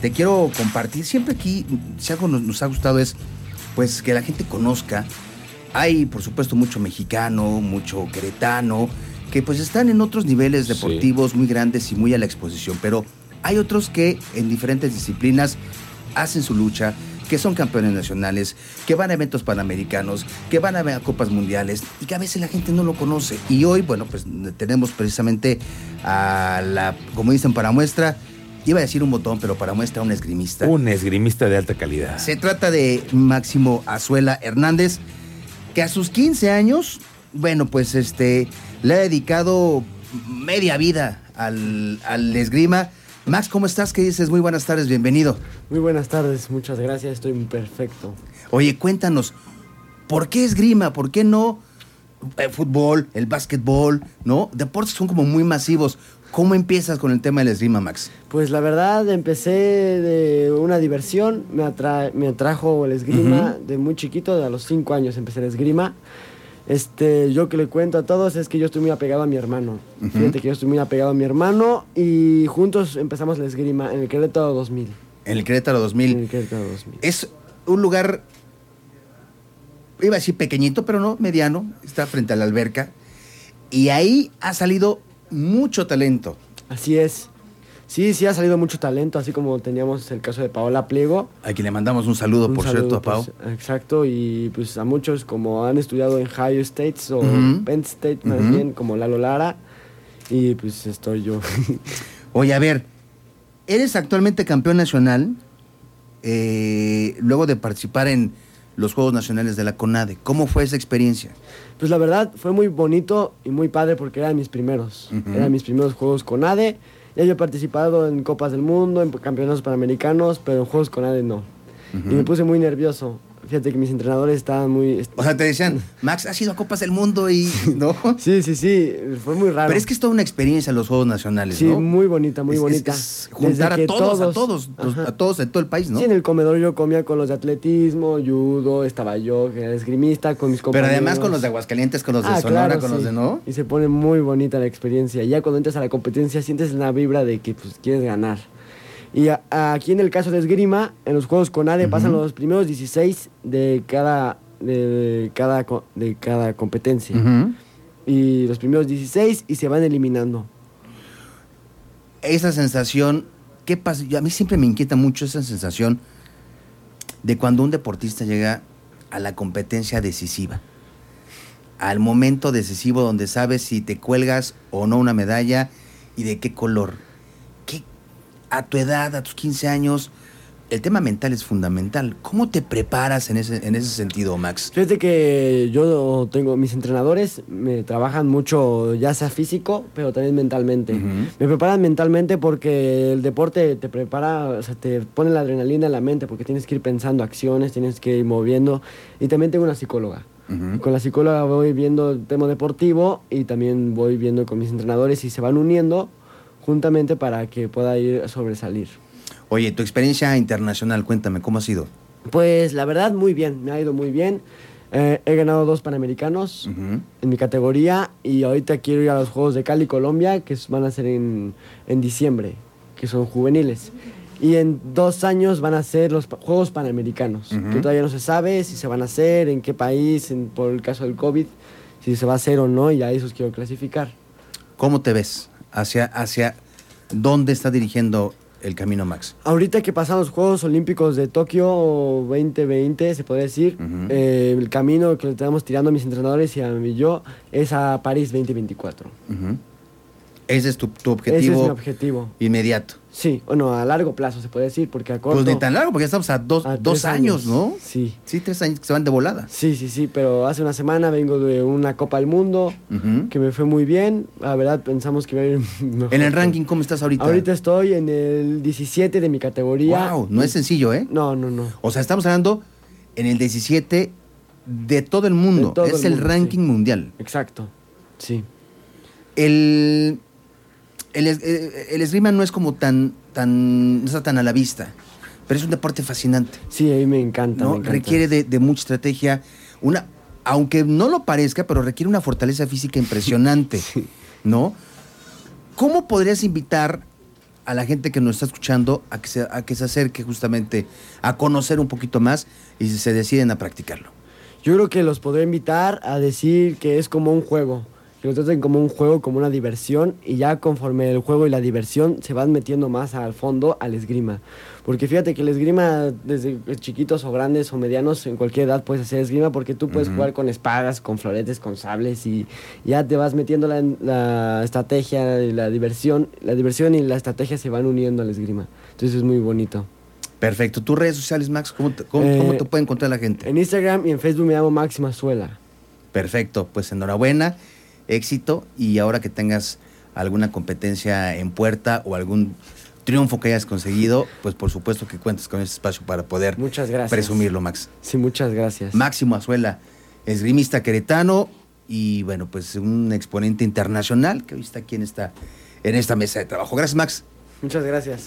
te quiero compartir. Siempre aquí, si algo nos, nos ha gustado es pues que la gente conozca. Hay, por supuesto, mucho mexicano, mucho queretano, que pues están en otros niveles Sí. deportivos muy grandes y muy a la exposición, pero hay otros que en diferentes disciplinas hacen su lucha, que son campeones nacionales, que van a eventos panamericanos, que van a, a copas mundiales y que a veces la gente no lo conoce. Y hoy, bueno, pues tenemos precisamente a la, como dicen, para muestra, iba a decir un botón, pero para muestra un esgrimista. Un esgrimista de alta calidad. Se trata de Máximo Azuela Hernández, que a sus 15 años, bueno, pues este, le ha dedicado media vida al, al esgrima. Max, ¿cómo estás? ¿Qué dices? Muy buenas tardes, bienvenido. Muy buenas tardes, muchas gracias, estoy perfecto. Oye, cuéntanos, ¿por qué esgrima? ¿Por qué no el fútbol, el básquetbol, no? Deportes son como muy masivos. ¿Cómo empiezas con el tema del esgrima, Max? Pues la verdad empecé de una diversión, me, atra- me atrajo el esgrima de muy chiquito, a los 5 años empecé el esgrima. Este, yo que le cuento a todos es que yo estoy muy apegado a mi hermano. Fíjate que yo estoy muy apegado a mi hermano y juntos empezamos el esgrima en el Querétaro 2000. En el Querétaro En 2000. el Querétaro 2000. Es un lugar, iba a decir pequeñito, pero no, mediano. Está frente a la alberca. Y ahí ha salido mucho talento. Así es. Sí, sí ha salido mucho talento, así como teníamos el caso de Paola Pliego. A quien le mandamos un saludo, Un por saludo, cierto, a Pau. pues, exacto, y pues a muchos como han estudiado en Ohio States o Ujú. Penn State más bien, como Lalo Lara, y pues estoy yo. Oye, a ver, eres actualmente campeón nacional eh, luego de participar en los Juegos Nacionales de la CONADE. ¿Cómo fue esa experiencia? pues la verdad fue muy bonito y muy padre porque eran mis primeros, eran mis primeros juegos con ADE. Ya yo he participado en Copas del Mundo, en campeonatos panamericanos, pero en juegos con ADE no. Y me puse muy nervioso. Fíjate que mis entrenadores estaban muy... O sea, te decían, Max, has ido a Copas del Mundo y... ¿No? Sí, sí, sí, fue muy raro. Pero es que es toda una experiencia los Juegos Nacionales, Sí, ¿no? muy bonita, muy Es- bonita. es juntar Desde a todos, a todos, los- a todos de todo el país, ¿no? Sí, en el comedor yo comía con los de atletismo, judo, estaba yo, que era esgrimista, con mis Pero compañeros. además con los de Aguascalientes, con los de Ah, Sonora, claro, con los sí. de no. Y se pone muy bonita la experiencia. Ya cuando entras a la competencia sientes una vibra de que pues quieres ganar. Y a- aquí en el caso de esgrima, en los juegos con ADE pasan los primeros 16 de cada, de, cada, de cada competencia. Y los primeros 16 y se van eliminando. Esa sensación, ¿qué pasa? Yo- A mí siempre me inquieta mucho esa sensación de cuando un deportista llega a la competencia decisiva. Al momento decisivo donde sabes si te cuelgas o no una medalla y de qué color. ¿Qué, a tu edad, a tus 15 años, el tema mental es fundamental. ¿Cómo te preparas en ese, en ese sentido, Max? Fíjate que yo tengo, mis entrenadores me trabajan mucho, ya sea físico, pero también mentalmente. Ujú. Me preparan mentalmente porque el deporte te prepara, o sea, te pone la adrenalina en la mente porque tienes que ir pensando acciones, tienes que ir moviendo. Y también tengo una psicóloga. Ujú. Con la psicóloga voy viendo el tema deportivo y también voy viendo con mis entrenadores y se van uniendo juntamente para que pueda ir a sobresalir. Oye, tu experiencia internacional, cuéntame, ¿cómo ha sido? Pues la verdad, muy bien, me ha ido muy bien. Eh, he ganado dos panamericanos Ujú. en mi categoría y ahorita quiero ir a los Juegos de Cali, Colombia, que van a ser en, en diciembre, que son juveniles. Y en dos años van a ser los Juegos Panamericanos, Ujú. que todavía no se sabe si se van a hacer, en qué país, en- por el caso del COVID, si se va a hacer o no, y a esos quiero clasificar. ¿Cómo te ves? ¿Hacia, hacia dónde está dirigiendo el camino Max? Ahorita que pasan los Juegos Olímpicos de Tokio 2020, se podría decir, eh, el camino que le estamos tirando a mis entrenadores y a mí y yo es a París 2024. Ujú. Ese es tu, tu Ese objetivo es mi objetivo. inmediato. Sí, bueno, a largo plazo se puede decir, porque a corto... Pues ni tan largo, porque ya estamos a dos, a dos años, ¿no? Sí. Sí, tres años que se van de volada. Sí, sí, sí, pero hace una semana vengo de una Copa del Mundo que me fue muy bien. La verdad pensamos que iba a ir mejor. En el ranking, ¿cómo estás ahorita? Ahorita estoy en el 17 de mi categoría. Wow, no es sencillo, ¿eh? No, no, no. O sea, estamos hablando en el 17 de todo el mundo. Todo es el ranking sí. mundial. Exacto. Sí. El, el, es- eh, el esgrima no es como tan, tan, no está tan a la vista, pero es un deporte fascinante. Sí, a mí me encanta. ¿no? me encanta. Requiere de, de mucha estrategia, una, aunque no lo parezca, pero requiere una fortaleza física impresionante, ¿no? ¿Cómo podrías invitar a la gente que nos está escuchando a que se, a que se acerque justamente a conocer un poquito más y se deciden a practicarlo? Yo creo que los podré invitar a decir que es como un juego, que lo traten como un juego, como una diversión, y ya conforme el juego y la diversión se van metiendo más al fondo al esgrima. Porque fíjate que el esgrima, desde chiquitos o grandes o medianos, en cualquier edad puedes hacer esgrima, porque tú puedes jugar con espadas, con floretes, con sables, y ya te vas metiendo la, la estrategia y la diversión. La diversión y la estrategia se van uniendo al esgrima. Entonces es muy bonito. Perfecto. ¿Tus redes sociales, Max? ¿Cómo te, cómo- Eh, cómo te puede encontrar la gente? En Instagram y en Facebook me llamo Máxima Suela. Perfecto, pues enhorabuena, éxito y ahora que tengas alguna competencia en puerta o algún triunfo que hayas conseguido, pues por supuesto que cuentes con ese espacio para poder Muchas gracias. presumirlo, Max. Sí, muchas gracias. Máximo Azuela, esgrimista queretano y bueno, pues un exponente internacional que hoy está aquí en esta, en esta mesa de trabajo. Gracias, Max. Muchas gracias.